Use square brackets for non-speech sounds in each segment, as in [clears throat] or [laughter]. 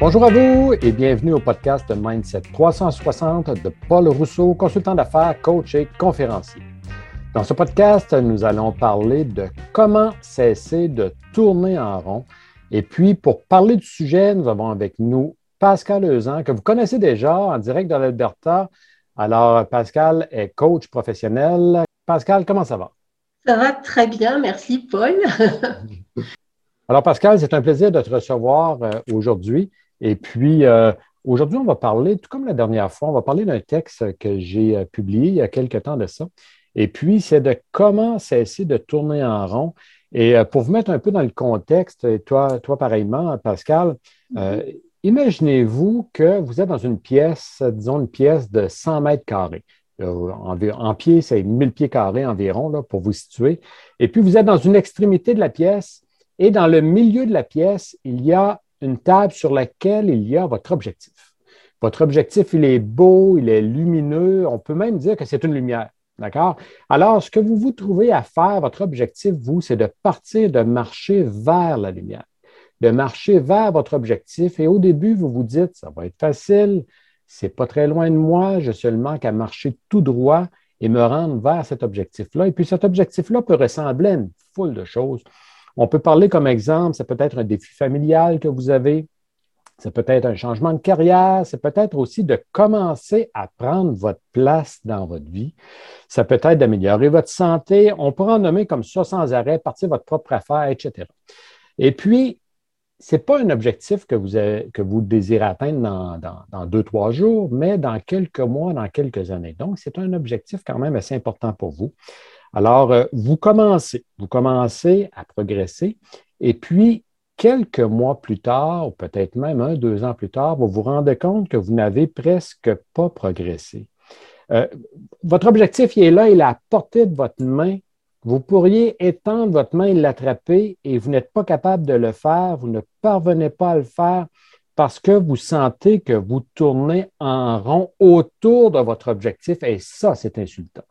Bonjour à vous et bienvenue au podcast Mindset 360 de Paul Rousseau, consultant d'affaires, coach et conférencier. Dans ce podcast, nous allons parler de comment cesser de tourner en rond. Et puis, pour parler du sujet, nous avons avec nous Pascal Euzan, que vous connaissez déjà en direct de l'Alberta. Alors, Pascal est coach professionnel. Pascal, comment ça va? Ça va très bien, merci Paul. [laughs] Alors, Pascal, c'est un plaisir de te recevoir euh, aujourd'hui. Et puis, euh, aujourd'hui, on va parler, tout comme la dernière fois, on va parler d'un texte que j'ai euh, publié il y a quelques temps de ça. Et puis, c'est de comment cesser de tourner en rond. Et pour vous mettre un peu dans le contexte, et toi, toi pareillement, Pascal, mm-hmm. imaginez-vous que vous êtes dans une pièce, disons une pièce de 100 mètres carrés. En, pied, c'est 1000 pieds carrés environ là, pour vous situer. Et puis, vous êtes dans une extrémité de la pièce et dans le milieu de la pièce, il y a une table sur laquelle il y a votre objectif. Votre objectif, il est beau, il est lumineux, on peut même dire que c'est une lumière. D'accord? Alors, ce que vous vous trouvez à faire, votre objectif, vous, c'est de partir, de marcher vers la lumière, de marcher vers votre objectif. Et au début, vous vous dites, ça va être facile, c'est pas très loin de moi, je seulement qu'à marcher tout droit et me rendre vers cet objectif-là. Et puis cet objectif-là peut ressembler à une foule de choses. On peut parler comme exemple, ça peut être un défi familial que vous avez, ça peut être un changement de carrière, c'est peut-être aussi de commencer à prendre votre place dans votre vie. Ça peut être d'améliorer votre santé. On peut en nommer comme ça sans arrêt, partir votre propre affaire, etc. Et puis, ce n'est pas un objectif que vous, désirez atteindre dans, deux, trois jours, mais dans quelques mois, dans quelques années. Donc, c'est un objectif quand même assez important pour vous. Alors, euh, vous commencez, vous commencez à progresser et puis, quelques mois plus tard, ou peut-être même un, deux ans plus tard, vous vous rendez compte que vous n'avez presque pas progressé. Euh, votre objectif, il est là, il est à portée de votre main. Vous pourriez étendre votre main et l'attraper et vous n'êtes pas capable de le faire, vous ne parvenez pas à le faire parce que vous sentez que vous tournez en rond autour de votre objectif et ça, c'est insultant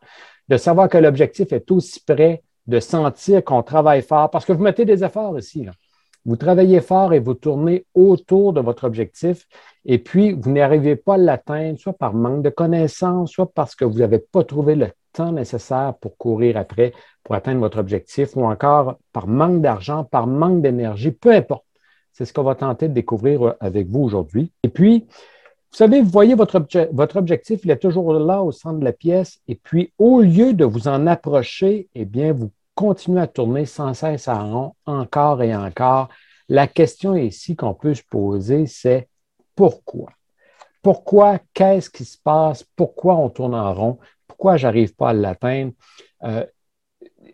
de savoir que l'objectif est aussi près, de sentir qu'on travaille fort, parce que vous mettez des efforts aussi. Vous travaillez fort et vous tournez autour de votre objectif, et puis vous n'arrivez pas à l'atteindre, soit par manque de connaissances, soit parce que vous n'avez pas trouvé le temps nécessaire pour courir après, pour atteindre votre objectif, ou encore par manque d'argent, par manque d'énergie, peu importe. C'est ce qu'on va tenter de découvrir avec vous aujourd'hui. Et puis, vous savez, vous voyez votre, votre objectif, il est toujours là au centre de la pièce, et puis au lieu de vous en approcher, eh bien, vous continuez à tourner sans cesse à rond, encore et encore. La question ici qu'on peut se poser, c'est pourquoi? Pourquoi? Qu'est-ce qui se passe? Pourquoi on tourne en rond? Pourquoi je n'arrive pas à l'atteindre? Euh,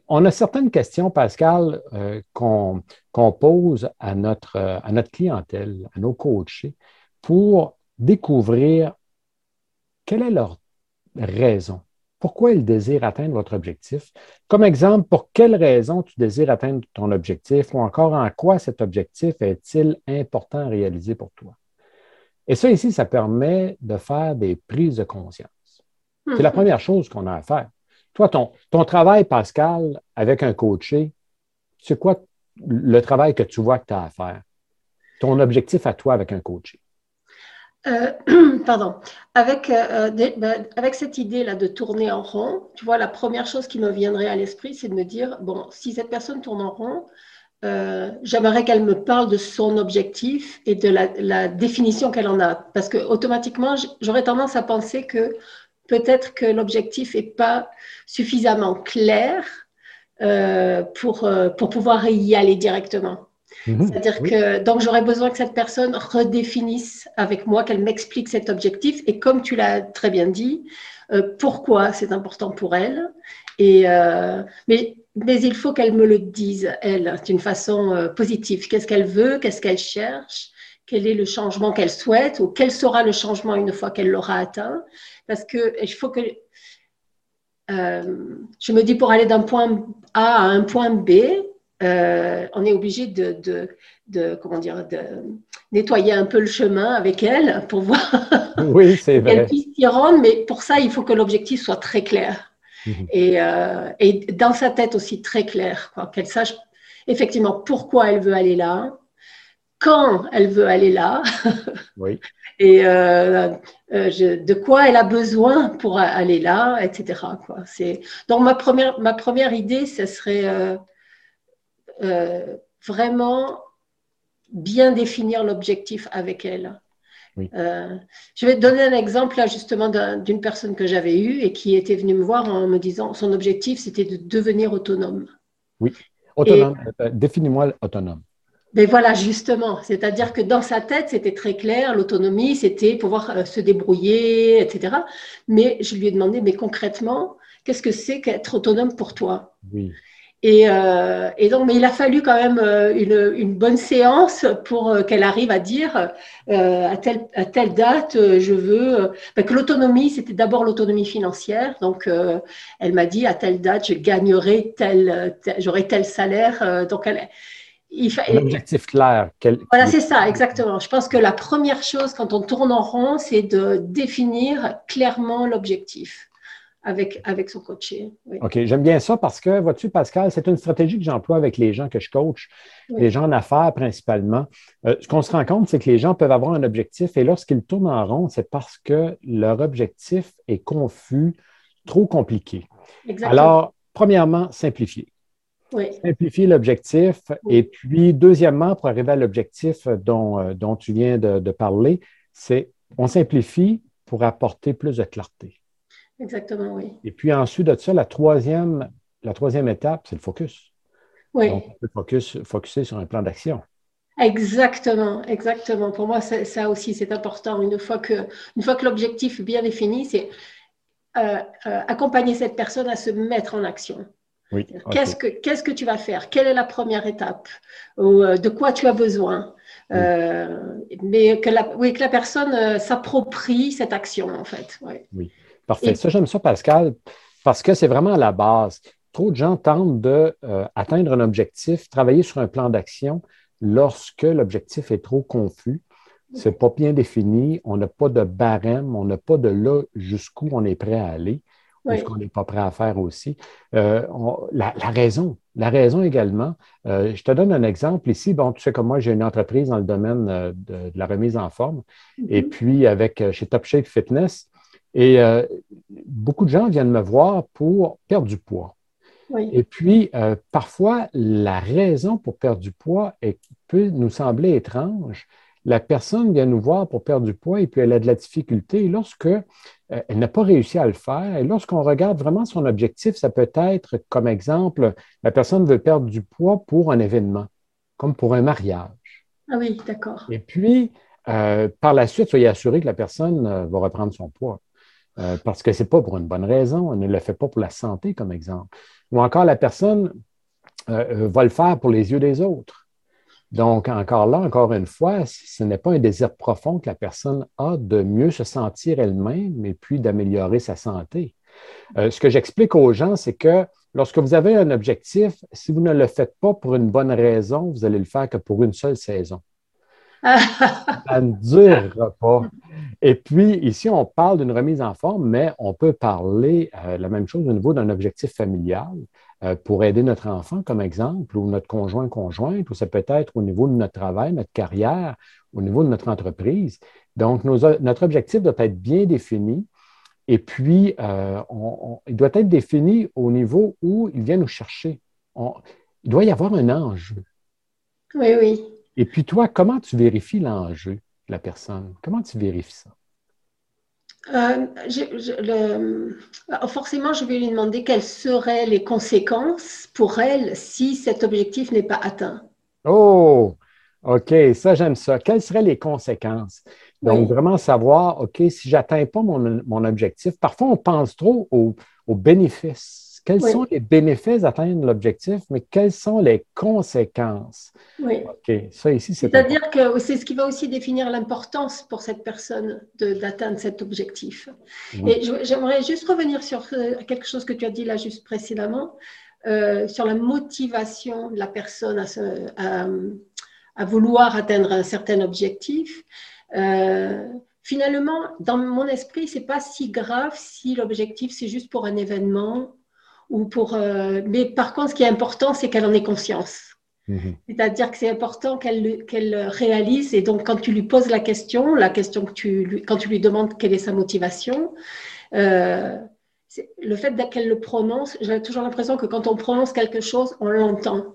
on a certaines questions, Pascal, euh, qu'on pose à notre, à notre clientèle, à nos coachés, pour découvrir quelle est leur raison. Pourquoi ils désirent atteindre votre objectif? Comme exemple, pour quelle raison tu désires atteindre ton objectif ou encore en quoi cet objectif est-il important à réaliser pour toi? Et ça ici, ça permet de faire des prises de conscience. C'est la mhm. première chose qu'on a à faire. Toi, ton, ton travail, Pascal, avec un coaché, c'est quoi le travail que tu vois que tu as à faire? Ton objectif à toi avec un coaché? Euh, [clears throat] pardon, avec, euh, ben, avec cette idée-là de tourner en rond, tu vois, la première chose qui me viendrait à l'esprit, c'est de me dire, bon, si cette personne tourne en rond, euh, j'aimerais qu'elle me parle de son objectif et de la, la définition qu'elle en a. Parce que automatiquement, j'aurais tendance à penser que peut-être que l'objectif n'est pas suffisamment clair pour, pour pouvoir y aller directement. Mhm. C'est-à-dire que donc j'aurais besoin que cette personne redéfinisse avec moi, qu'elle m'explique cet objectif et comme tu l'as très bien dit, euh, pourquoi c'est important pour elle. Et euh, mais mais il faut qu'elle me le dise elle d'une façon euh, positive. Qu'est-ce qu'elle veut, qu'est-ce qu'elle cherche, quel est le changement qu'elle souhaite ou quel sera le changement une fois qu'elle l'aura atteint. Parce que il faut que je me dis pour aller d'un point A à un point B, euh, on est obligé de, comment dire, de nettoyer un peu le chemin avec elle pour voir [laughs] oui, [laughs] qu'elle puisse s'y rendre. Mais pour ça, il faut que l'objectif soit très clair. Mhm. Euh, et, dans sa tête aussi très clair, qu'elle sache effectivement pourquoi elle veut aller là, quand elle veut aller là. [laughs] Oui. et euh, de quoi elle a besoin pour aller là, etc. Quoi. Donc, ma première, ma première idée, ce serait vraiment bien définir l'objectif avec elle. Euh, je vais te donner un exemple là justement d'une personne que j'avais eue et qui était venue me voir en me disant son objectif c'était de devenir autonome. Oui, autonome. Euh, définis-moi autonome. Mais ben voilà, justement, c'est-à-dire que dans sa tête, c'était très clair, l'autonomie, c'était pouvoir euh, se débrouiller, etc. Mais je lui ai demandé, mais concrètement, qu'est-ce que c'est qu'être autonome pour toi? Oui. Euh, et, donc, mais il a fallu quand même euh, une, bonne séance pour euh, qu'elle arrive à dire à, telle, à, telle, date, je veux ben, que l'autonomie, c'était d'abord l'autonomie financière. Donc, elle m'a dit à telle date, je gagnerai tel, j'aurai tel salaire. donc, elle, il Un objectif clair. Voilà, c'est ça, exactement. Je pense que la première chose quand on tourne en rond, c'est de définir clairement l'objectif avec, avec son coaché. OK, j'aime bien ça parce que, vois-tu, Pascal, c'est une stratégie que j'emploie avec les gens que je coach, les gens en affaires principalement. Euh, ce qu'on se rend compte, c'est que les gens peuvent avoir un objectif et lorsqu'ils tournent en rond, c'est parce que leur objectif est confus, trop compliqué. Exactement. Alors, premièrement, simplifier. Oui. Simplifier l'objectif. Et puis, deuxièmement, pour arriver à l'objectif dont, euh, dont tu viens de, de parler, c'est on simplifie pour apporter plus de clarté. Exactement, oui. Et puis ensuite de ça, la troisième, la troisième étape, c'est le focus. Oui. Donc, on peut focus, focuser sur un plan d'action. Exactement, exactement. Pour moi, ça aussi, c'est important. Une fois que, une fois que l'objectif est bien défini, c'est euh, euh, accompagner cette personne à se mettre en action. Oui, qu'est-ce, que, qu'est-ce que tu vas faire? Quelle est la première étape? Ou, euh, De quoi tu as besoin? Mais que la, oui, que la personne s'approprie cette action, en fait. Oui. Parfait. Ça, j'aime ça, Pascal, parce que c'est vraiment la base. Trop de gens tentent d'atteindre euh, un objectif, travailler sur un plan d'action lorsque l'objectif est trop confus. Ce n'est pas bien défini, on n'a pas de barème, on n'a pas de là jusqu'où on est prêt à aller, ou ce qu'on n'est pas prêt à faire aussi. Euh, la, raison, la raison également, euh, je te donne un exemple ici. Bon, tu sais comme moi, j'ai une entreprise dans le domaine de, la remise en forme. Et mm-hmm. puis, avec chez Top Shape Fitness, et euh, beaucoup de gens viennent me voir pour perdre du poids. Et puis, euh, parfois, la raison pour perdre du poids peut nous sembler étrange. La personne vient nous voir pour perdre du poids et puis elle a de la difficulté. lorsque euh, elle n'a pas réussi à le faire, et lorsqu'on regarde vraiment son objectif, ça peut être, comme exemple, la personne veut perdre du poids pour un événement, comme pour un mariage. Ah oui, d'accord. Et puis, par la suite, soyez assuré que la personne va reprendre son poids. Euh, parce que ce n'est pas pour une bonne raison, on ne le fait pas pour la santé, comme exemple. Ou encore, la personne euh, euh, va le faire pour les yeux des autres. Donc, encore là, encore une fois, ce n'est pas un désir profond que la personne a de mieux se sentir elle-même et puis d'améliorer sa santé. ce que j'explique aux gens, c'est que lorsque vous avez un objectif, si vous ne le faites pas pour une bonne raison, vous allez le faire que pour une seule saison. [laughs] Ça ne durera pas. Et puis, ici, on parle d'une remise en forme, mais on peut parler euh, la même chose au niveau d'un objectif familial euh, pour aider notre enfant, comme exemple, ou notre conjoint, conjointe, ou ça peut être au niveau de notre travail, notre carrière, au niveau de notre entreprise. Donc, notre objectif doit être bien défini. Et puis, euh, il doit être défini au niveau où il vient nous chercher. il doit y avoir un enjeu. Oui, oui. Et puis toi, comment tu vérifies l'enjeu? La personne? Comment tu vérifies ça? Euh, euh, forcément, je vais lui demander quelles seraient les conséquences pour elle si cet objectif n'est pas atteint. Oh, OK, ça j'aime ça. Quelles seraient les conséquences? Donc, vraiment savoir, OK, si je n'atteins pas mon, objectif, parfois on pense trop aux bénéfices quels sont les bénéfices d'atteindre l'objectif, mais quelles sont les conséquences? Oui. OK, ça ici, c'est. C'est-à-dire que c'est ce qui va aussi définir l'importance pour cette personne d'atteindre cet objectif. Et j'aimerais juste revenir sur euh, quelque chose que tu as dit là juste précédemment, euh, sur la motivation de la personne à, à, vouloir atteindre un certain objectif. Euh, finalement, dans mon esprit, c'est pas si grave si l'objectif c'est juste pour un événement ou pour. Euh, mais par contre, ce qui est important, c'est qu'elle en ait conscience. Mhm. C'est-à-dire que c'est important qu'elle réalise. Et donc, quand tu lui poses la question, la question que tu lui, quand tu lui demandes quelle est sa motivation, euh, le fait qu'elle le prononce, j'ai toujours l'impression que quand on prononce quelque chose, on l'entend.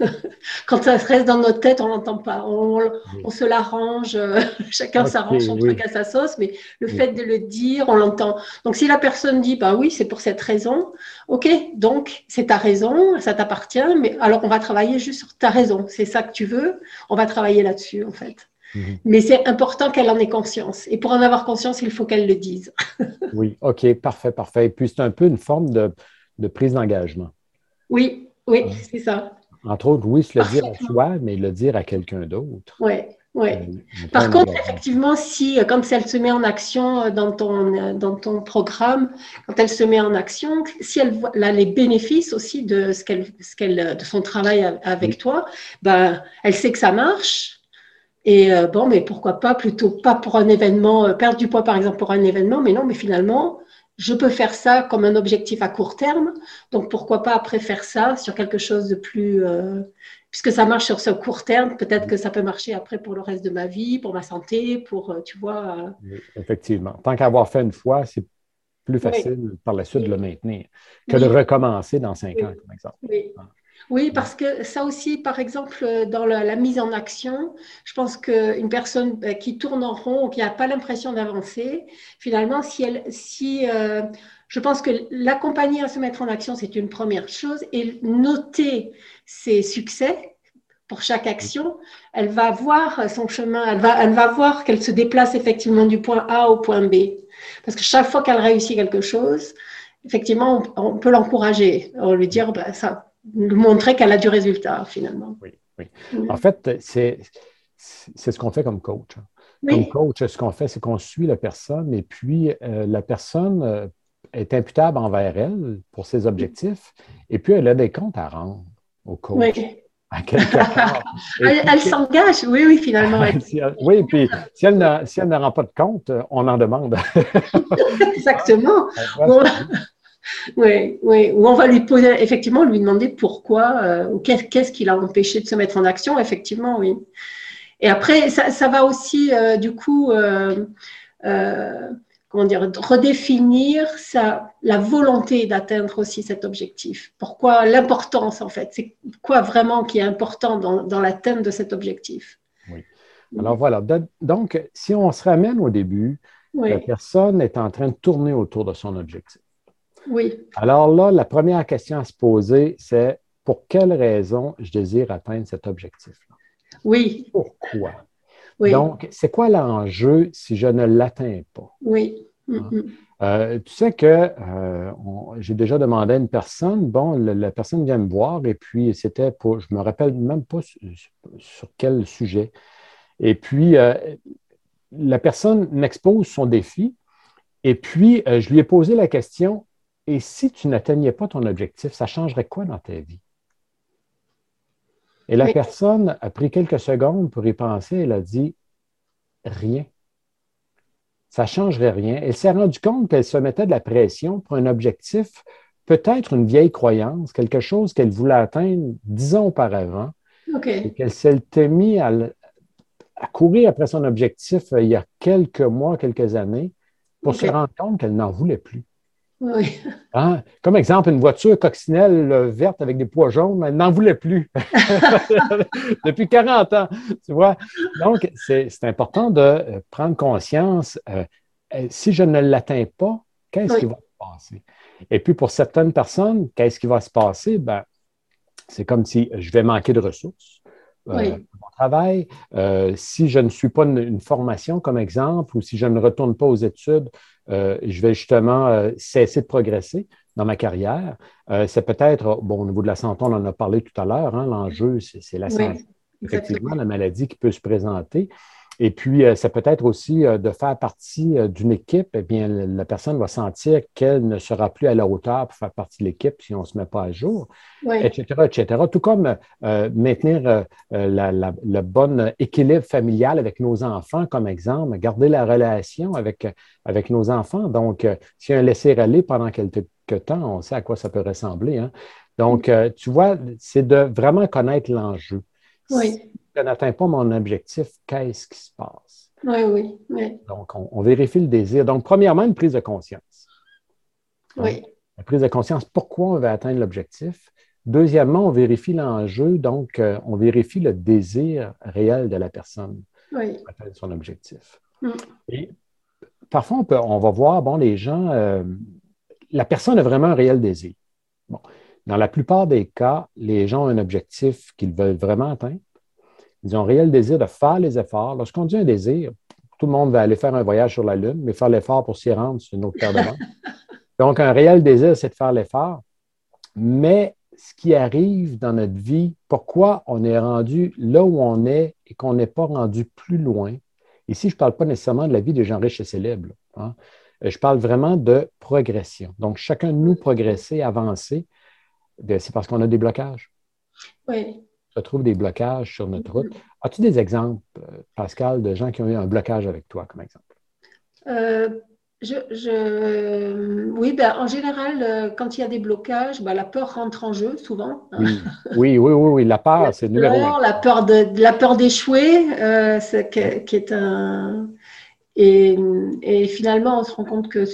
[laughs] Quand ça reste dans notre tête, on l'entend pas. On, se l'arrange, euh, [laughs] chacun s'arrange son truc à sa sauce, mais le fait de le dire, on l'entend. Donc si la personne dit, bah oui, c'est pour cette raison, ok, donc c'est ta raison, ça t'appartient, mais alors on va travailler juste sur ta raison. C'est ça que tu veux, on va travailler là-dessus en fait. Mhm. Mais c'est important qu'elle en ait conscience. Et pour en avoir conscience, il faut qu'elle le dise. [laughs] oui, OK, parfait, parfait. Et puis, c'est un peu une forme de, de prise d'engagement. Oui, oui, c'est ça. Entre autres, oui, se le dire à soi, mais le dire à quelqu'un d'autre. Oui, oui. Euh, Par contre, effectivement, si quand elle se met en action euh, dans ton, euh, dans ton programme, quand elle se met en action, si elle voit les bénéfices aussi de, ce qu'elle, ce qu'elle, de son travail avec toi, ben, elle sait que ça marche. Et bon, mais pourquoi pas plutôt pas pour un événement, perdre du poids par exemple pour un événement, mais non, mais finalement, je peux faire ça comme un objectif à court terme. Donc, pourquoi pas après faire ça sur quelque chose de plus... Euh, puisque ça marche sur ce court terme, peut-être que ça peut marcher après pour le reste de ma vie, pour ma santé, pour, euh, tu vois... Euh, effectivement. Tant qu'avoir fait une fois, c'est plus facile par la suite de le maintenir que de recommencer dans cinq ans, par exemple. Oui. Parce que ça aussi, par exemple, dans la, mise en action, je pense qu'une personne euh, qui tourne en rond ou qui n'a pas l'impression d'avancer, finalement, si elle, si, euh, je pense que l'accompagner à se mettre en action, c'est une première chose, et noter ses succès pour chaque action, elle va voir son chemin, elle va, elle va voir qu'elle se déplace effectivement du point A au point B. Parce que chaque fois qu'elle réussit quelque chose, effectivement, on, peut l'encourager, on lui dire, bah, ça, montrer qu'elle a du résultat finalement. Oui, oui. Mm. En fait, c'est ce qu'on fait comme coach. Hein. Comme coach, ce qu'on fait, c'est qu'on suit la personne et puis euh, la personne euh, est imputable envers elle pour ses objectifs et puis elle a des comptes à rendre au coach. Oui. [laughs] À part. [laughs] elle, s'engage, oui, oui, finalement. [laughs] oui, puis si elle, ne, si elle ne rend pas de compte, on en demande. Exactement. Oui, oui. Ou on va lui poser, effectivement, lui demander pourquoi, euh, ou qu'est-ce qui l'a empêché de se mettre en action, effectivement, oui. Et après, ça, va aussi, euh, du coup, euh, comment dire, redéfinir sa, la volonté d'atteindre aussi cet objectif. Pourquoi l'importance, en fait? C'est quoi vraiment qui est important dans, dans l'atteinte de cet objectif? Oui. Alors voilà. Donc, si on se ramène au début, la personne est en train de tourner autour de son objectif. Oui. Alors là, la première question à se poser, c'est pour quelle raison je désire atteindre cet objectif-là? Oui. Pourquoi? Donc, c'est quoi l'enjeu si je ne l'atteins pas? Oui. Hein? Euh, tu sais que euh, j'ai déjà demandé à une personne, bon, la, personne vient me voir et puis c'était pour, je ne me rappelle même pas sur, quel sujet. Et puis, euh, la personne m'expose son défi et puis je lui ai posé la question, et si tu n'atteignais pas ton objectif, ça changerait quoi dans ta vie? Et la personne a pris quelques secondes pour y penser. Elle a dit rien. Ça ne changerait rien. Elle s'est rendue compte qu'elle se mettait de la pression pour un objectif, peut-être une vieille croyance, quelque chose qu'elle voulait atteindre dix ans auparavant. Et qu'elle s'était mise à, à, courir après son objectif euh, il y a quelques mois, quelques années, pour se rendre compte qu'elle n'en voulait plus. Oui. Hein? Comme exemple, une voiture coccinelle euh, verte avec des pois jaunes, elle n'en voulait plus [laughs] depuis 40 ans. Tu vois? Donc, c'est important de euh, prendre conscience. Euh, si je ne l'atteins pas, qu'est-ce qui va se passer? Et puis, pour certaines personnes, qu'est-ce qui va se passer? Ben, c'est comme si je vais manquer de ressources. Oui. mon travail. si je ne suis pas une, formation, comme exemple, ou si je ne retourne pas aux études, euh, je vais justement euh, cesser de progresser dans ma carrière. Euh, c'est peut-être, bon, au niveau de la santé, on en a parlé tout à l'heure, hein, l'enjeu, c'est la santé. Effectivement, la maladie qui peut se présenter. Et puis, ça peut être aussi de faire partie d'une équipe. Eh bien, la personne va sentir qu'elle ne sera plus à la hauteur pour faire partie de l'équipe si on ne se met pas à jour, etc., etc. Tout comme maintenir le bon équilibre familial avec nos enfants, comme exemple, garder la relation avec, avec nos enfants. Donc, si un laisser-aller pendant quelques temps, on sait à quoi ça peut ressembler. Hein. Donc, euh, tu vois, c'est de vraiment connaître l'enjeu. Oui. Je n'atteins pas mon objectif, qu'est-ce qui se passe? Oui, oui, oui. Donc, on, vérifie le désir. Donc, premièrement, une prise de conscience. oui. La prise de conscience, pourquoi on veut atteindre l'objectif? Deuxièmement, on vérifie l'enjeu, donc euh, on vérifie le désir réel de la personne oui. pour atteindre son objectif. Mm. Et parfois, on, va voir, bon, les gens, euh, la personne a vraiment un réel désir. Bon. Dans la plupart des cas, les gens ont un objectif qu'ils veulent vraiment atteindre. Ils ont un réel désir de faire les efforts. Lorsqu'on dit un désir, tout le monde va aller faire un voyage sur la Lune, mais faire l'effort pour s'y rendre, c'est une autre paire de [laughs] Donc, un réel désir, c'est de faire l'effort. Mais ce qui arrive dans notre vie, pourquoi on est rendu là où on est et qu'on n'est pas rendu plus loin? Ici, je ne parle pas nécessairement de la vie des gens riches et célèbres. Hein. Je parle vraiment de progression. Donc, chacun de nous progresser, avancer, c'est parce qu'on a des blocages. Oui. On trouve des blocages sur notre route. As-tu des exemples, euh, Pascal, de gens qui ont eu un blocage avec toi, comme exemple? Euh, je, oui, ben, en général, euh, quand il y a des blocages, ben, la peur rentre en jeu souvent. Oui, oui, oui, oui, la [laughs] peur, c'est numéro un. La peur de, la peur d'échouer, qui, est un. Et, et, finalement, on se rend compte que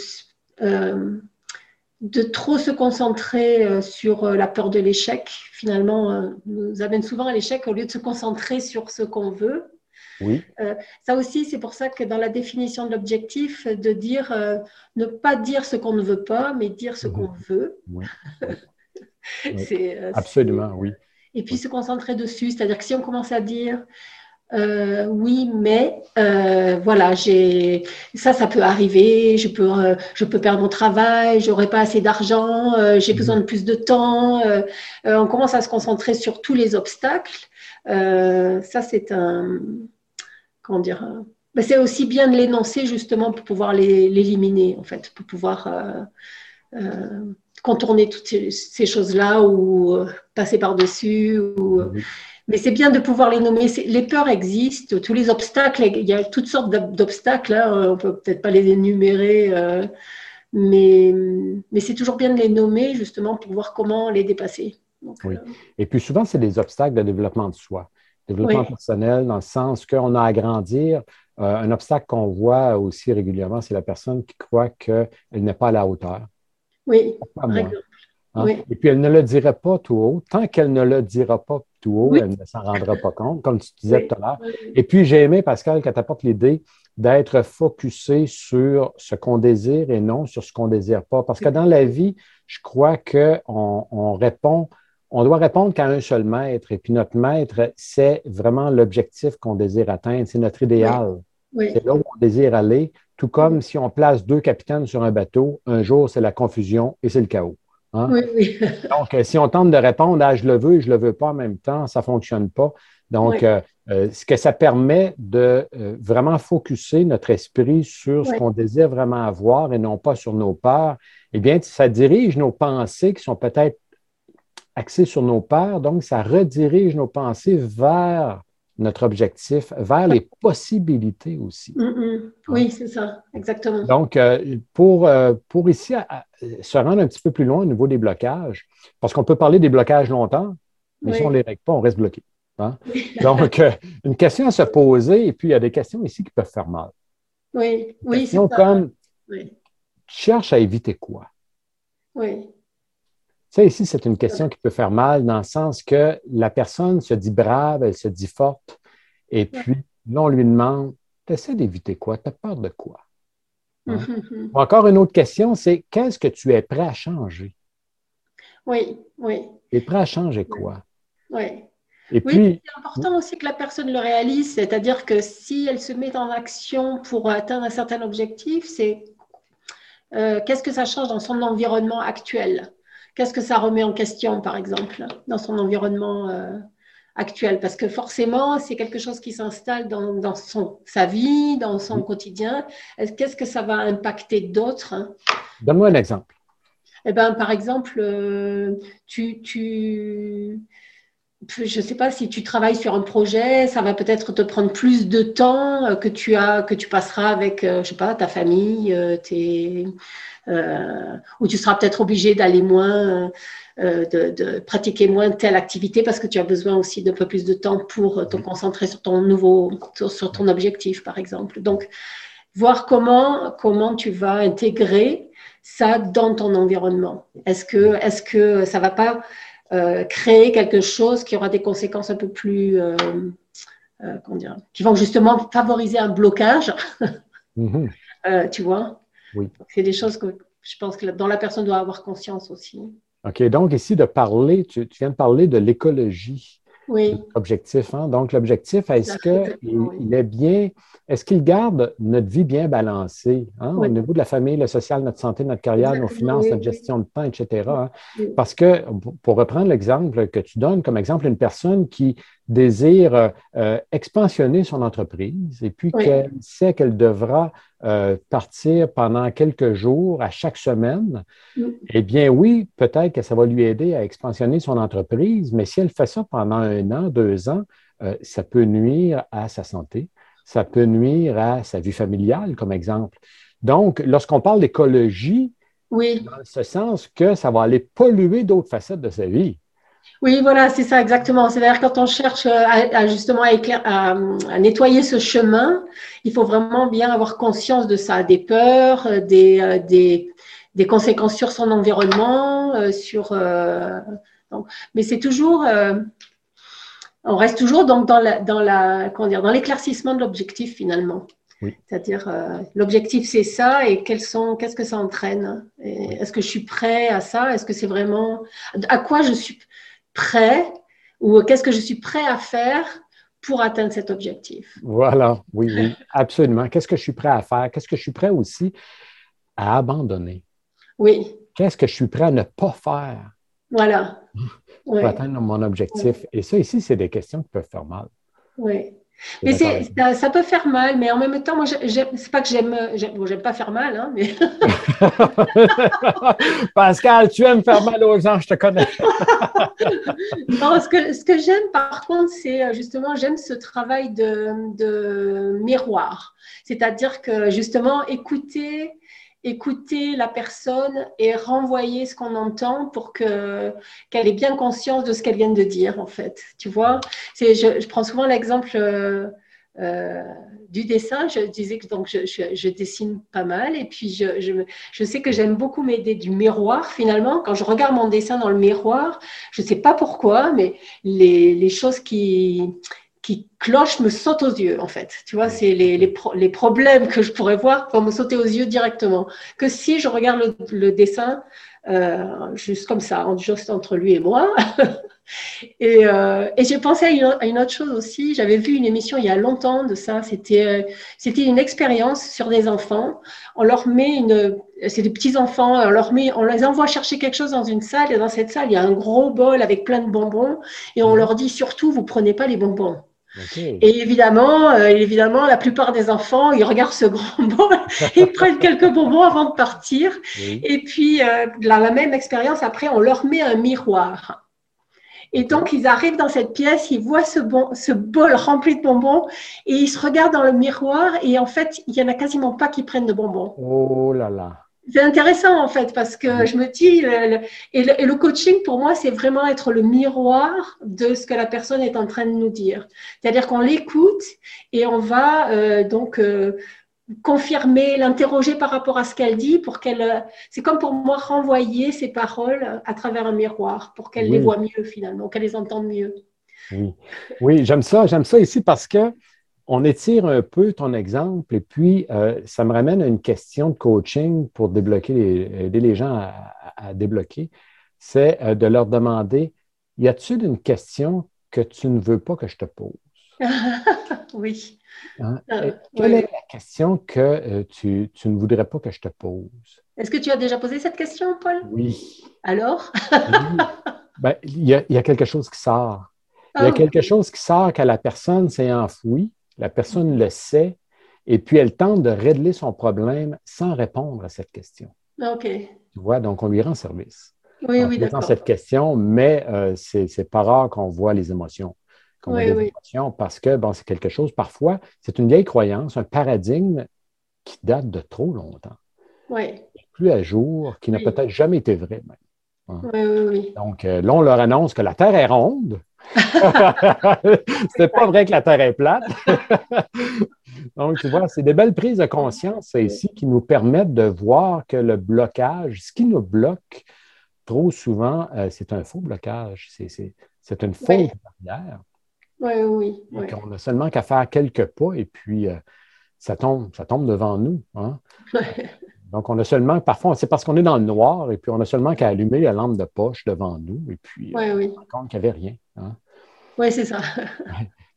de trop se concentrer euh, sur euh, la peur de l'échec, finalement, euh, nous amène souvent à l'échec au lieu de se concentrer sur ce qu'on veut. Oui. ça aussi, c'est pour ça que dans la définition de l'objectif, de dire ne pas dire ce qu'on ne veut pas, mais dire ce qu'on veut. Oui. [laughs] Absolument, oui. Et puis se concentrer dessus, c'est-à-dire que si on commence à dire euh, oui, mais euh, voilà, j'ai ça, ça peut arriver. Je peux, euh, je peux perdre mon travail. J'aurai pas assez d'argent. j'ai mhm. besoin de plus de temps. on commence à se concentrer sur tous les obstacles. ça, c'est un comment dire. Ben, c'est aussi bien de l'énoncer justement pour pouvoir l'éliminer en fait, pour pouvoir contourner toutes ces, choses-là ou passer par-dessus. Ou, mais c'est bien de pouvoir les nommer. Les peurs existent, tous les obstacles, il y a toutes sortes d'obstacles, hein. on ne peut peut-être pas les énumérer, euh, mais, mais c'est toujours bien de les nommer justement pour voir comment les dépasser. oui. Euh, Et puis souvent, c'est des obstacles de développement de soi. Développement personnel, dans le sens qu'on a à grandir. Euh, un obstacle qu'on voit aussi régulièrement, c'est la personne qui croit qu'elle n'est pas à la hauteur. Oui. Hein? Et puis, elle ne le dirait pas tout haut. Tant qu'elle ne le dira pas tout haut, elle ne s'en rendra pas compte, comme tu disais tout à l'heure. Et puis, j'ai aimé, Pascal, que tu apportes l'idée d'être focusé sur ce qu'on désire et non sur ce qu'on ne désire pas. Parce que dans la vie, je crois qu'on on répond, on doit répondre qu'à un seul maître. Et puis, notre maître, c'est vraiment l'objectif qu'on désire atteindre. C'est notre idéal. C'est là où on désire aller. Tout comme si on place deux capitaines sur un bateau, un jour, c'est la confusion et c'est le chaos. Hein? Oui, oui. [laughs] Donc, euh, si on tente de répondre à je le veux et je ne le veux pas en même temps, ça ne fonctionne pas. Donc, euh, euh, ce que ça permet de vraiment focuser notre esprit sur ce qu'on désire vraiment avoir et non pas sur nos peurs, eh bien, ça dirige nos pensées qui sont peut-être axées sur nos peurs. Donc, ça redirige nos pensées vers notre objectif, vers les possibilités aussi. Mm, mm. Oui, c'est ça, exactement. Donc, euh, pour, euh, pour ici se rendre un petit peu plus loin au niveau des blocages, parce qu'on peut parler des blocages longtemps, mais si on ne les règle pas, on reste bloqué. Hein? [laughs] Donc, euh, une question à se poser, et puis il y a des questions ici qui peuvent faire mal. Oui, oui, c'est comme, tu cherches à éviter quoi? Oui. Ça, ici, c'est une question qui peut faire mal dans le sens que la personne se dit brave, elle se dit forte, et puis là, on lui demande Tu essaies d'éviter quoi? Tu as peur de quoi? Hein? Encore une autre question, c'est qu'est-ce que tu es prêt à changer? Oui, oui. Tu es prêt à changer quoi? Oui. Et puis, c'est important aussi que la personne le réalise, c'est-à-dire que si elle se met en action pour atteindre un certain objectif, c'est euh, qu'est-ce que ça change dans son environnement actuel? Qu'est-ce que ça remet en question, par exemple, dans son environnement euh, actuel? Parce que forcément, c'est quelque chose qui s'installe dans, son, sa vie, dans son quotidien. Qu'est-ce que ça va impacter d'autres hein? Donne-moi un exemple. Eh ben, par exemple, euh, tu, tu je ne sais pas si tu travailles sur un projet, ça va peut-être te prendre plus de temps euh, que tu as, que tu passeras avec, euh, je sais pas, ta famille, euh, tes, euh, ou tu seras peut-être obligé d'aller moins, euh, de, de, pratiquer moins telle activité parce que tu as besoin aussi d'un peu plus de temps pour te concentrer sur ton nouveau, sur ton objectif, par exemple. Donc, voir comment, comment tu vas intégrer ça dans ton environnement. Est-ce que, est-ce que ça va pas euh, créer quelque chose qui aura des conséquences un peu plus, euh, euh, comment dire, qui vont justement favoriser un blocage, [laughs] euh, tu vois? Oui. C'est des choses que je pense que dont la personne doit avoir conscience aussi. OK, donc ici de parler, tu, tu viens de parler de l'écologie. Oui. Objectif. Hein? Donc, l'objectif, est-ce qu'il il est bien, est-ce qu'il garde notre vie bien balancée hein? Oui. au niveau de la famille, le social, notre santé, notre carrière, nos finances, notre gestion de temps, etc. hein? Parce que, pour reprendre l'exemple que tu donnes, comme exemple, une personne qui désire euh, expansionner son entreprise et puis Oui. qu'elle sait qu'elle devra euh, partir pendant quelques jours à chaque semaine, eh bien oui, peut-être que ça va lui aider à expansionner son entreprise, mais si elle fait ça pendant un an, deux ans, euh, ça peut nuire à sa santé, ça peut nuire à sa vie familiale, comme exemple. Donc, lorsqu'on parle d'écologie, Oui. dans ce sens que ça va aller polluer d'autres facettes de sa vie. Oui, voilà, c'est ça exactement. C'est-à-dire quand on cherche à, à justement à, éclair, à, à, nettoyer ce chemin, il faut vraiment bien avoir conscience de ça, des peurs, des, euh, des, des conséquences sur son environnement, euh, sur. Euh, donc, mais c'est toujours. Euh, on reste toujours donc dans la, dans la comment dire, dans l'éclaircissement de l'objectif finalement. Oui. C'est-à-dire euh, l'objectif c'est ça et quels sont qu'est-ce que ça entraîne? Est-ce que je suis prêt à ça? Est-ce que c'est vraiment à quoi je suis prêt ou qu'est-ce que je suis prêt à faire pour atteindre cet objectif? Voilà, oui, oui, absolument. Qu'est-ce que je suis prêt à faire? Qu'est-ce que je suis prêt aussi à abandonner? Oui. Qu'est-ce que je suis prêt à ne pas faire? Voilà. Pour oui. atteindre mon objectif? Oui. Et ça, ici, c'est des questions qui peuvent faire mal. Oui. Mais c'est, ça, ça, peut faire mal, mais en même temps, moi, c'est pas que j'aime, j'aime, bon, j'aime pas faire mal, hein, mais. [laughs] Pascal, tu aimes faire mal aux gens, je te connais. [laughs] non, ce que, ce que j'aime, par contre, c'est justement, j'aime ce travail de, de miroir. C'est-à-dire que justement, écouter, écouter la personne et renvoyer ce qu'on entend pour que qu'elle ait bien conscience de ce qu'elle vient de dire en fait. Tu vois c'est je, prends souvent l'exemple euh, euh, du dessin. Je disais que donc je, je, dessine pas mal et puis je, je sais que j'aime beaucoup m'aider du miroir finalement. Quand je regarde mon dessin dans le miroir je sais pas pourquoi mais les, les choses qui qui cloche me saute aux yeux, en fait. Tu vois, c'est les, les, pro les, problèmes que je pourrais voir vont me sauter aux yeux directement. Que si je regarde le, le dessin euh, juste comme ça, juste entre lui et moi. [laughs] et, euh, et j'ai pensé à une, à une, autre chose aussi. J'avais vu une émission il y a longtemps de ça. C'était euh, c'était une expérience sur des enfants. On leur met une, c'est des petits enfants. On leur met, on les envoie chercher quelque chose dans une salle et dans cette salle il y a un gros bol avec plein de bonbons et on leur dit surtout vous prenez pas les bonbons. Okay. Et évidemment, euh, évidemment, la plupart des enfants, ils regardent ce grand [laughs] bol, ils prennent quelques bonbons avant de partir. Oui. Et puis, euh, dans la même expérience, après, on leur met un miroir. Et donc, ils arrivent dans cette pièce, ils voient ce, bon, ce bol rempli de bonbons et ils se regardent dans le miroir et en fait, il n'y en a quasiment pas qui prennent de bonbons. Oh là là. C'est intéressant en fait parce que je me dis, le, et, le, et, le, coaching pour moi, c'est vraiment être le miroir de ce que la personne est en train de nous dire. C'est-à-dire qu'on l'écoute et on va euh, donc euh, confirmer, l'interroger par rapport à ce qu'elle dit pour qu'elle. C'est comme pour moi renvoyer ses paroles à travers un miroir pour qu'elle oui. les voit mieux finalement, qu'elle les entende mieux. Oui, oui j'aime ça, j'aime ça ici parce que on étire un peu ton exemple et puis euh, ça me ramène à une question de coaching pour débloquer les, aider les gens à, à débloquer. C'est euh, de leur demander y a-t-il une question que tu ne veux pas que je te pose? [laughs] Oui. Hein? Euh, quelle oui. est la question que euh, tu, tu, ne voudrais pas que je te pose? Est-ce que tu as déjà posé cette question, Paul? Oui. Alors? Oui. Ben, il, y a, il y a quelque chose qui sort. Il y a Ah, quelque chose qui sort quand la personne s'est enfouie, la personne le sait, et puis elle tente de régler son problème sans répondre à cette question. OK. Tu vois, donc on lui rend service. oui, oui, dans cette question, mais euh, c'est pas rare qu'on voit les émotions. qu'on voit Oui, les oui. émotions parce que bon, c'est quelque chose, parfois, c'est une vieille croyance, un paradigme qui date de trop longtemps, Oui, plus à jour, qui n'a Oui. peut-être jamais été vrai. même. oui, oui, oui. Donc, euh, là, on leur annonce que la Terre est ronde. [laughs] c'est pas vrai que la Terre est plate. [laughs] Donc, tu vois, c'est des belles prises de conscience ici qui nous permettent de voir que le blocage, ce qui nous bloque trop souvent, euh, c'est un faux blocage. C'est, une fausse barrière. Oui, oui, Et oui. qu'on a seulement qu'à faire quelques pas et puis euh, ça, tombe, ça tombe devant nous. hein. Donc, on a seulement, parfois, c'est parce qu'on est dans le noir et puis on a seulement qu'à allumer la lampe de poche devant nous et puis euh, Oui, on se rend compte qu'il n'y avait rien. hein. Oui, c'est ça.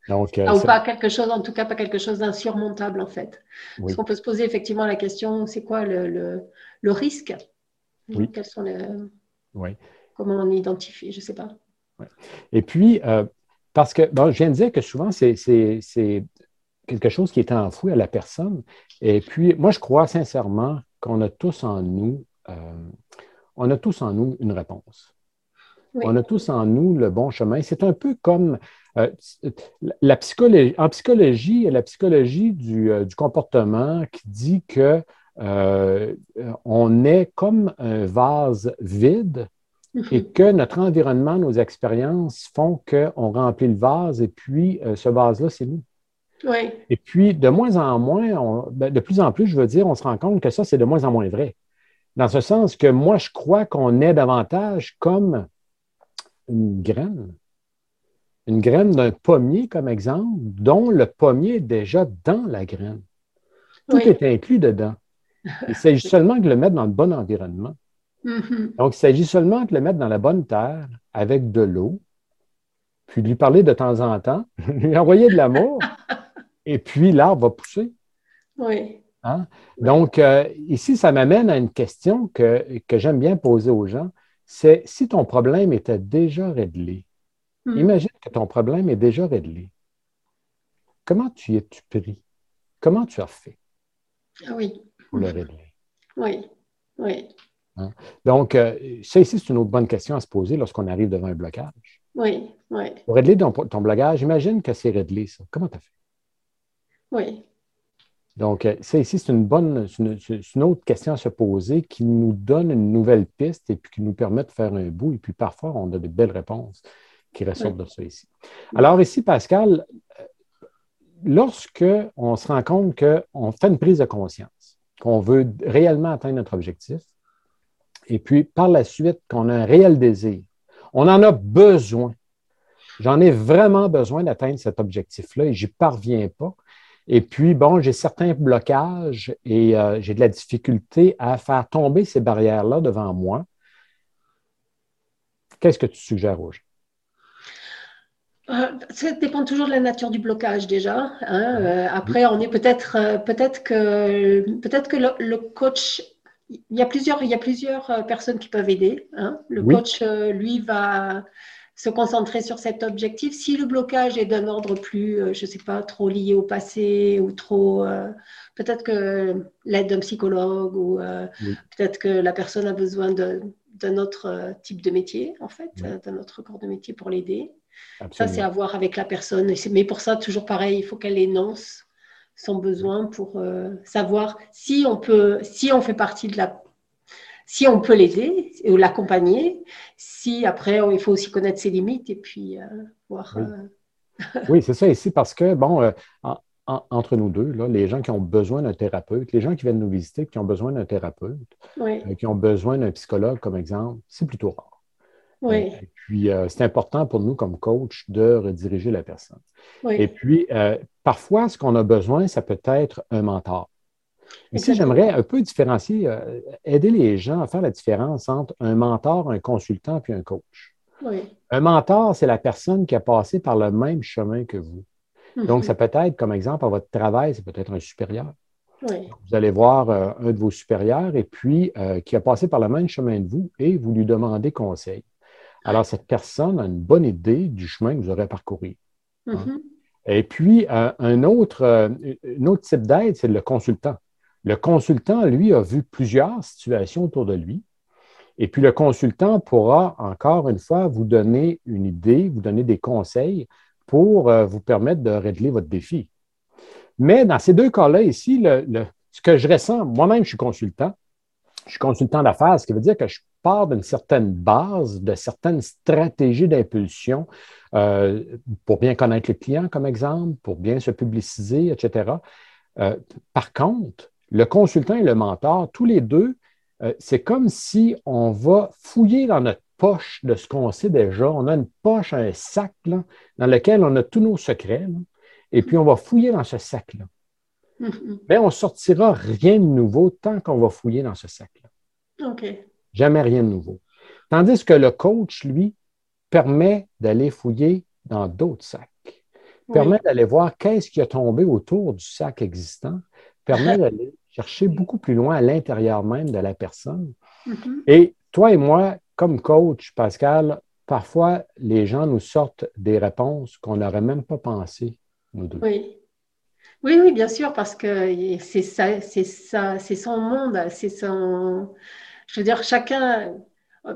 Donc, euh, Ah, ou pas quelque chose, en tout cas, pas quelque chose d'insurmontable, en fait. oui. Parce qu'on peut se poser effectivement la question, c'est quoi le, le, le risque? Oui. Quels sont les, Oui. Comment on identifie Je ne sais pas. Et puis, euh, parce que, bon, je viens de dire que souvent, c'est quelque chose qui est enfoui à la personne. Et puis, moi, je crois sincèrement qu'on a tous en nous, euh, on a tous en nous une réponse. Oui. On a tous en nous le bon chemin. C'est un peu comme euh, la psychologie, en psychologie, la psychologie du, euh, du comportement qui dit que euh, on est comme un vase vide et que notre environnement, nos expériences font qu'on remplit le vase et puis ce vase-là, c'est nous. Oui, Et puis, de moins en moins, on- ben, de plus en plus, je veux dire, on se rend compte que ça, c'est de moins en moins vrai. Dans ce sens que moi, je crois qu'on est davantage comme une graine. Une graine d'un pommier, comme exemple, dont le pommier est déjà dans la graine. Tout Oui. est inclus dedans. Il s'agit [laughs] seulement de le mettre dans le bon environnement. Mhm. Donc, il s'agit seulement de le mettre dans la bonne terre avec de l'eau, puis de lui parler de temps en temps, [laughs] lui envoyer de l'amour, et puis l'arbre va pousser. oui, Hein? Donc, euh, ici, ça m'amène à une question que, que j'aime bien poser aux gens. C'est si ton problème était déjà réglé, Mhm. imagine que ton problème est déjà réglé. Comment tu y es-tu pris? Comment tu as fait Ah oui, pour le régler? oui, oui, Donc, euh, ça ici, c'est une autre bonne question à se poser lorsqu'on arrive devant un blocage. oui, oui, Pour régler ton, ton blocage, imagine que c'est réglé, ça. Comment tu as fait? Oui, Donc, euh, ça ici, c'est une bonne, c'est une, une autre question à se poser qui nous donne une nouvelle piste et puis qui nous permet de faire un bout. Et puis parfois, on a de belles réponses qui ressortent de ça ici. Alors ici, Pascal, euh, lorsque on se rend compte qu'on fait une prise de conscience, qu'on veut réellement atteindre notre objectif, et puis par la suite, qu'on a un réel désir, on en a besoin. J'en ai vraiment besoin d'atteindre cet objectif-là et je n'y parviens pas. Et puis, bon, j'ai certains blocages et euh, j'ai de la difficulté à faire tomber ces barrières-là devant moi. Qu'est-ce que tu suggères aux gens? Euh, Ça dépend toujours de la nature du blocage déjà. hein. Euh, après, on est peut-être euh, peut-être que peut-être que le, le coach, il y a plusieurs il y a plusieurs personnes qui peuvent aider. hein. Le Oui. coach, lui, va se concentrer sur cet objectif. Si le blocage est d'un ordre plus, euh, je ne sais pas, trop lié au passé ou trop, euh, peut-être que l'aide d'un psychologue ou euh, Oui. peut-être que la personne a besoin d'un autre type de métier, en fait, Oui. d'un autre corps de métier pour l'aider. Ça, c'est à voir avec la personne. Mais pour ça, toujours pareil, il faut qu'elle énonce son besoin pour euh, savoir si on peut, si on fait partie de la, si on peut l'aider ou l'accompagner. Si après, il faut aussi connaître ses limites et puis euh, voir. Oui. euh, [laughs] Oui, c'est ça ici parce que, bon, euh, en- en- entre nous deux, là, les gens qui ont besoin d'un thérapeute, les gens qui viennent nous visiter, qui ont besoin d'un thérapeute, oui, qui ont besoin d'un psychologue, comme exemple, c'est plutôt rare. oui, Et puis, c'est important pour nous, comme coach, de rediriger la personne. oui. Et puis, parfois, ce qu'on a besoin, ça peut être un mentor. Ici, j'aimerais un peu différencier, euh, aider les gens à faire la différence entre un mentor, un consultant puis un coach. oui. Un mentor, c'est la personne qui a passé par le même chemin que vous. Donc, Mhm. ça peut être, comme exemple, à votre travail, c'est peut-être un supérieur. Oui, Vous allez voir euh, un de vos supérieurs et puis euh, qui a passé par le même chemin que vous et vous lui demandez conseil. Alors, cette personne a une bonne idée du chemin que vous aurez parcouru. Mhm. Et puis, euh, un, autre, un autre type d'aide, c'est le consultant. Le consultant, lui, a vu plusieurs situations autour de lui. Et puis le consultant pourra encore une fois vous donner une idée, vous donner des conseils pour euh, vous permettre de régler votre défi. Mais dans ces deux cas-là ici, ce que je ressens, moi-même, je suis consultant. Je suis consultant d'affaires, ce qui veut dire que je pars d'une certaine base, de certaines stratégies d'impulsion euh, pour bien connaître le client, comme exemple, pour bien se publiciser, etc. Euh, par contre, le consultant et le mentor, tous les deux, euh, c'est comme si on va fouiller dans notre poche de ce qu'on sait déjà. On a une poche, un sac dans lequel on a tous nos secrets. et puis, on va fouiller dans ce sac-là. Mm-hmm. Mais on ne sortira rien de nouveau tant qu'on va fouiller dans ce sac-là. OK. Jamais rien de nouveau. Tandis que le coach, lui, permet d'aller fouiller dans d'autres sacs, permet d'aller voir qu'est-ce qui a tombé autour du sac existant, permet d'aller chercher beaucoup plus loin à l'intérieur même de la personne. Mm-hmm. Et toi et moi, comme coach, Pascal, parfois les gens nous sortent des réponses qu'on n'aurait même pas pensé, nous deux. Oui. Oui, oui, bien sûr, parce que c'est ça, c'est ça, c'est son monde, c'est son. Je veux dire, chacun,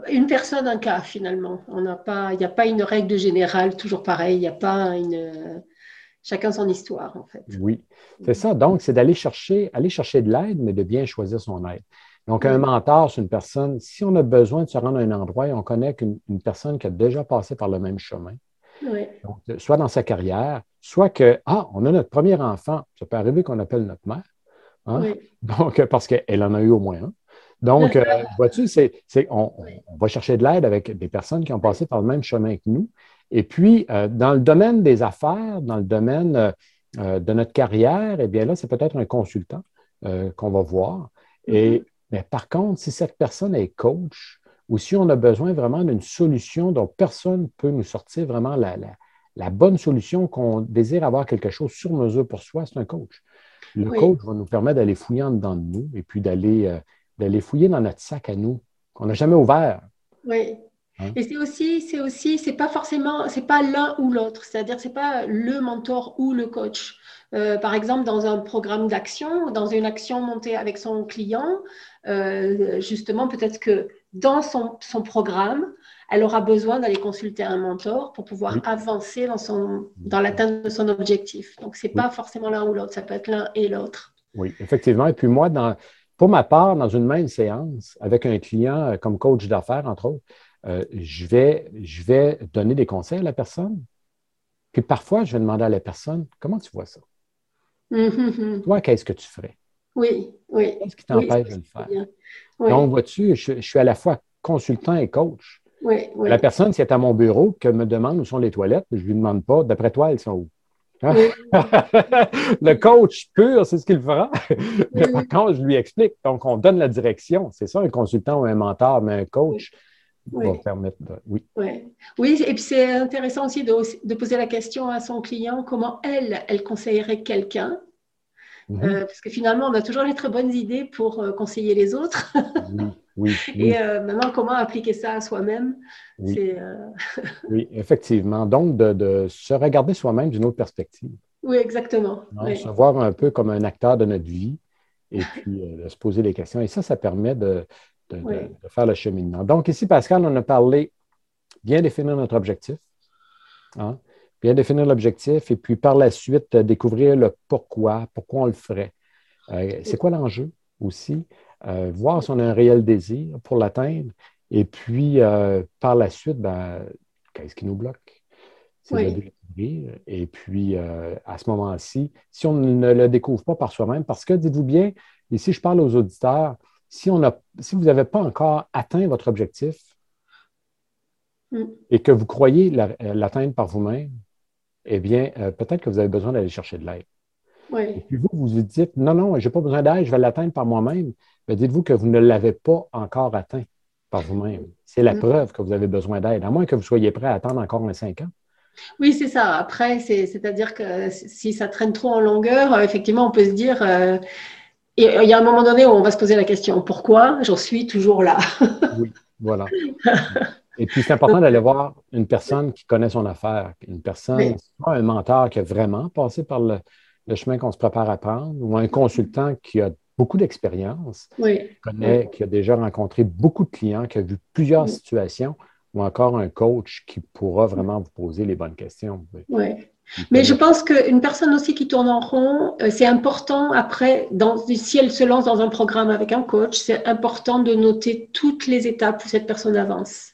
une personne, un cas finalement. On n'a pas, il n'y a pas une règle générale toujours pareille. Il n'y a pas une. Chacun son histoire, en fait. Oui, c'est ça. Donc, c'est d'aller chercher, aller chercher de l'aide, mais de bien choisir son aide. Donc, un mentor, c'est une personne, si on a besoin de se rendre à un endroit et on connaît qu'une personne qui a déjà passé par le même chemin, soit dans sa carrière, soit que, ah, on a notre premier enfant, ça peut arriver qu'on appelle notre mère, hein? [laughs] donc, parce qu'elle en a eu au moins un. Donc, euh, [laughs] vois-tu, c'est, on, va chercher de l'aide avec des personnes qui ont passé par le même chemin que nous. Et puis, euh, dans le domaine des affaires, dans le domaine euh, de notre carrière, eh bien là, c'est peut-être un consultant qu'on va voir. Et, mm-hmm. Mais par contre, si cette personne est coach ou si on a besoin vraiment d'une solution dont personne ne peut nous sortir vraiment la, la, bonne solution, qu'on désire avoir quelque chose sur mesure pour soi, c'est un coach. Le coach va nous permettre d'aller fouiller en dedans de nous et puis d'aller d'aller fouiller dans notre sac à nous, qu'on n'a jamais ouvert. Oui. Hein? Et c'est aussi, c'est aussi, c'est pas forcément, c'est pas l'un ou l'autre, c'est-à-dire c'est pas le mentor ou le coach. Euh, par exemple, dans un programme d'action, dans une action montée avec son client, euh, justement, peut-être que dans son, son, programme, elle aura besoin d'aller consulter un mentor pour pouvoir avancer dans, son, dans l'atteinte de son objectif. Donc, ce n'est pas forcément l'un ou l'autre, ça peut être l'un et l'autre. Oui, effectivement. Et puis moi, dans, pour ma part, dans une même séance, avec un client euh, comme coach d'affaires, entre autres, euh, je, vais, je vais donner des conseils à la personne. Puis parfois, je vais demander à la personne comment tu vois ça? Toi, qu'est-ce que tu ferais? Oui, oui. Qu'est-ce qui t'empêche de le faire? Donc, vois-tu, je, suis à la fois consultant et coach. Oui, La personne, c'est à mon bureau, que me demande où sont les toilettes, je ne lui demande pas, d'après toi, elles sont où? [laughs] le coach pur, c'est ce qu'il fera. Mais par contre, je lui explique. Donc, on donne la direction. C'est ça, un consultant ou un mentor, mais un coach va permettre de. Oui. Oui, et puis c'est intéressant aussi de, poser la question à son client comment elle, elle conseillerait quelqu'un. Mhm. Euh, parce que finalement, on a toujours les très bonnes idées pour euh, conseiller les autres. oui. Oui, [laughs] Et euh, maintenant, comment appliquer ça à soi-même oui. [laughs] Oui. effectivement. Donc, de, se regarder soi-même d'une autre perspective. Oui, exactement. Se voir un peu comme un acteur de notre vie et puis de se poser des questions. Et ça, ça permet de, faire le cheminement. Donc, ici, Pascal, on a parlé bien définir notre objectif. Hein, bien définir l'objectif et puis par la suite, découvrir le pourquoi, pourquoi on le ferait. c'est quoi l'enjeu aussi? Euh, voir si on a un réel désir pour l'atteindre. Et puis, euh, par la suite, ben, qu'est-ce qui nous bloque? C'est de découvrir. Et puis, euh, à ce moment-ci, si on ne le découvre pas par soi-même, parce que, dites-vous bien, ici, je parle aux auditeurs, si, on a, si vous n'avez pas encore atteint votre objectif mm. et que vous croyez l'atteindre par vous-même, eh bien, peut-être que vous avez besoin d'aller chercher de l'aide. Et puis vous, vous vous dites, non, non, je n'ai pas besoin d'aide, je vais l'atteindre par moi-même. Mais dites-vous que vous ne l'avez pas encore atteint par vous-même. C'est la mm. preuve que vous avez besoin d'aide, à moins que vous soyez prêt à attendre encore un cinq ans. Oui, c'est ça. Après, c'est-à-dire que si ça traîne trop en longueur, euh, effectivement, on peut se dire, euh, et il y a un moment donné où on va se poser la question, pourquoi j'en suis toujours là? [laughs] Oui, voilà. Et puis, c'est important d'aller voir une personne qui connaît son affaire, une personne, un mentor qui a vraiment passé par le, le chemin qu'on se prépare à prendre, ou un consultant qui a beaucoup d'expérience, oui. qui a déjà rencontré beaucoup de clients, qui a vu plusieurs situations, ou encore un coach qui pourra vraiment vous poser les bonnes questions. Oui. Mais je pense qu'une personne aussi qui tourne en rond, euh, c'est important après, dans, si elle se lance dans un programme avec un coach, c'est important de noter toutes les étapes où cette personne avance.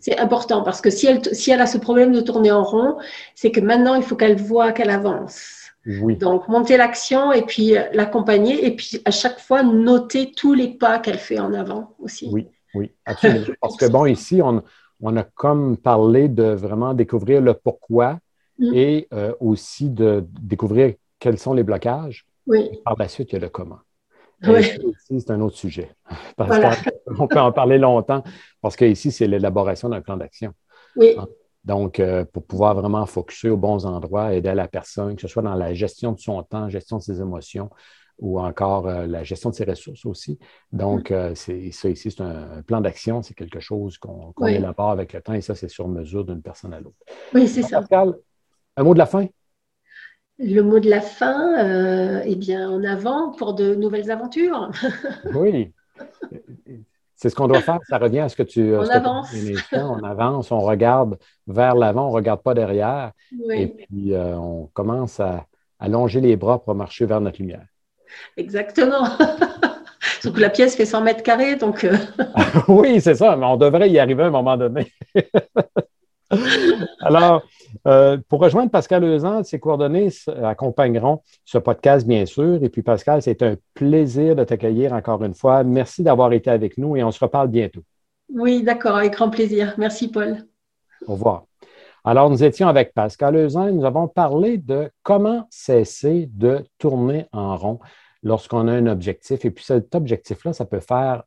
C'est important parce que si elle, si elle a ce problème de tourner en rond, c'est que maintenant, il faut qu'elle voit qu'elle avance. Oui. Donc, monter l'action et puis euh, l'accompagner et puis à chaque fois noter tous les pas qu'elle fait en avant aussi. Oui, oui, absolument. [laughs] Parce que bon, ici, on, on a comme parlé de vraiment découvrir le pourquoi mm. et euh, aussi de découvrir quels sont les blocages. Oui. par la suite, il y a le comment. Oui. c'est un autre sujet. [laughs] on peut en parler longtemps parce qu'ici, c'est l'élaboration d'un plan d'action. Oui. Hein? Donc, euh, pour pouvoir vraiment focuser aux bons endroits, aider la personne, que ce soit dans la gestion de son temps, gestion de ses émotions, ou encore euh, la gestion de ses ressources aussi. Donc, mm. euh, c'est ça ici, c'est un, plan d'action, c'est quelque chose qu'on élabore avec le temps et ça, c'est sur mesure d'une personne à l'autre. Oui, c'est ça. Pascal, un mot de la fin? Le mot de la fin, euh, eh bien, en avant pour de nouvelles aventures. [laughs] oui. C'est ce qu'on doit faire. Ça revient à ce que tu. On avance. on avance, on regarde vers l'avant, on ne regarde pas derrière. Et puis, on commence à allonger les bras pour marcher vers notre lumière. Exactement. [laughs] Sauf que la pièce fait 100 mètres carrés, donc. Euh. [laughs] oui, c'est ça, mais on devrait y arriver à un moment donné. [laughs] Alors, euh, pour rejoindre Pascal Lezan, ses coordonnées accompagneront ce podcast, bien sûr. Et puis, Pascal, c'est un plaisir de t'accueillir encore une fois. Merci d'avoir été avec nous et on se reparle bientôt. Oui, d'accord, avec grand plaisir. Merci, Paul. Au revoir. Alors, nous étions avec Pascal Lezan et nous avons parlé de comment cesser de tourner en rond lorsqu'on a un objectif. Et puis cet objectif-là, ça peut faire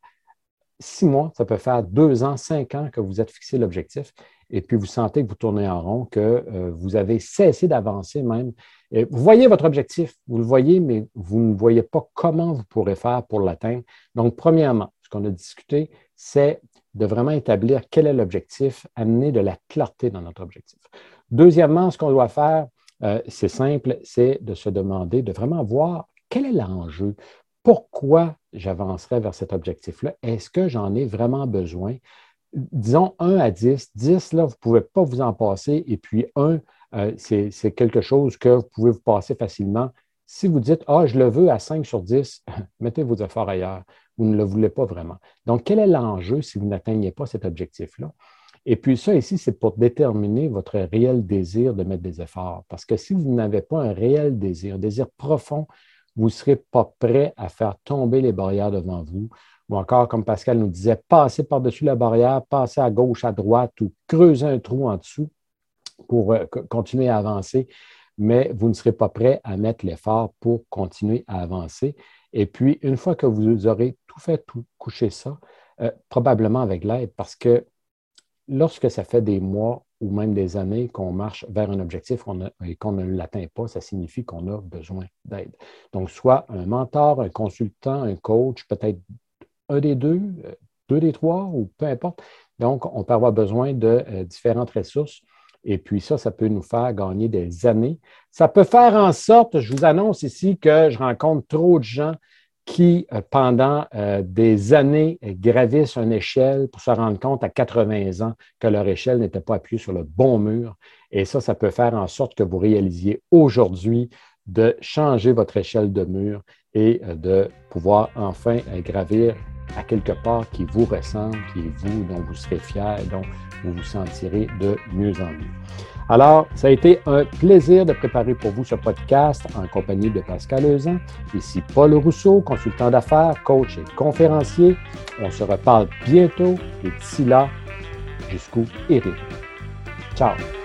six mois, ça peut faire deux ans, cinq ans que vous êtes fixé l'objectif. Et puis vous sentez que vous tournez en rond, que euh, vous avez cessé d'avancer même. Vous voyez votre objectif, vous le voyez, mais vous ne voyez pas comment vous pourrez faire pour l'atteindre. Donc, premièrement, ce qu'on a discuté, c'est de vraiment établir quel est l'objectif, amener de la clarté dans notre objectif. Deuxièmement, ce qu'on doit faire, euh, c'est simple, c'est de se demander, de vraiment voir quel est l'enjeu? Pourquoi j'avancerai vers cet objectif-là? Est-ce que j'en ai vraiment besoin? Disons 1 à 10. 10, là, vous ne pouvez pas vous en passer. Et puis 1, euh, c'est quelque chose que vous pouvez vous passer facilement. Si vous dites, ah, je le veux à 5 sur 10, [laughs] mettez vos efforts ailleurs. Vous ne le voulez pas vraiment. Donc, quel est l'enjeu si vous n'atteignez pas cet objectif-là? Et puis ça ici, c'est pour déterminer votre réel désir de mettre des efforts. Parce que si vous n'avez pas un réel désir, un désir profond vous ne serez pas prêt à faire tomber les barrières devant vous. Ou encore, comme Pascal nous disait, passer par-dessus la barrière, passer à gauche, à droite ou creuser un trou en dessous pour euh, continuer à avancer, mais vous ne serez pas prêt à mettre l'effort pour continuer à avancer. Et puis, une fois que vous aurez tout fait, tout couché ça, euh, probablement avec l'aide, parce que lorsque ça fait des mois ou même des années qu'on marche vers un objectif et qu'on ne l'atteint pas, ça signifie qu'on a besoin d'aide. Donc, soit un mentor, un consultant, un coach, peut-être un des deux, euh, deux des trois, ou peu importe. Donc, on peut avoir besoin de euh, différentes ressources. Et puis ça, ça peut nous faire gagner des années. Ça peut faire en sorte, je vous annonce ici que je rencontre trop de gens qui, euh, pendant euh, des années, gravissent une échelle pour se rendre compte à 80 ans que leur échelle n'était pas appuyée sur le bon mur. Et ça, ça peut faire en sorte que vous réalisiez aujourd'hui de changer votre échelle de mur et euh, de pouvoir enfin gravir à quelque part qui vous ressemble, qui est vous, dont vous serez fier, dont vous vous sentirez de mieux en mieux. Alors, ça a été un plaisir de préparer pour vous ce podcast en compagnie de Pascal Lezan. Ici Paul Rousseau, consultant d'affaires, coach et conférencier. On se reparle bientôt et d'ici là, jusqu'où Eric. Ciao!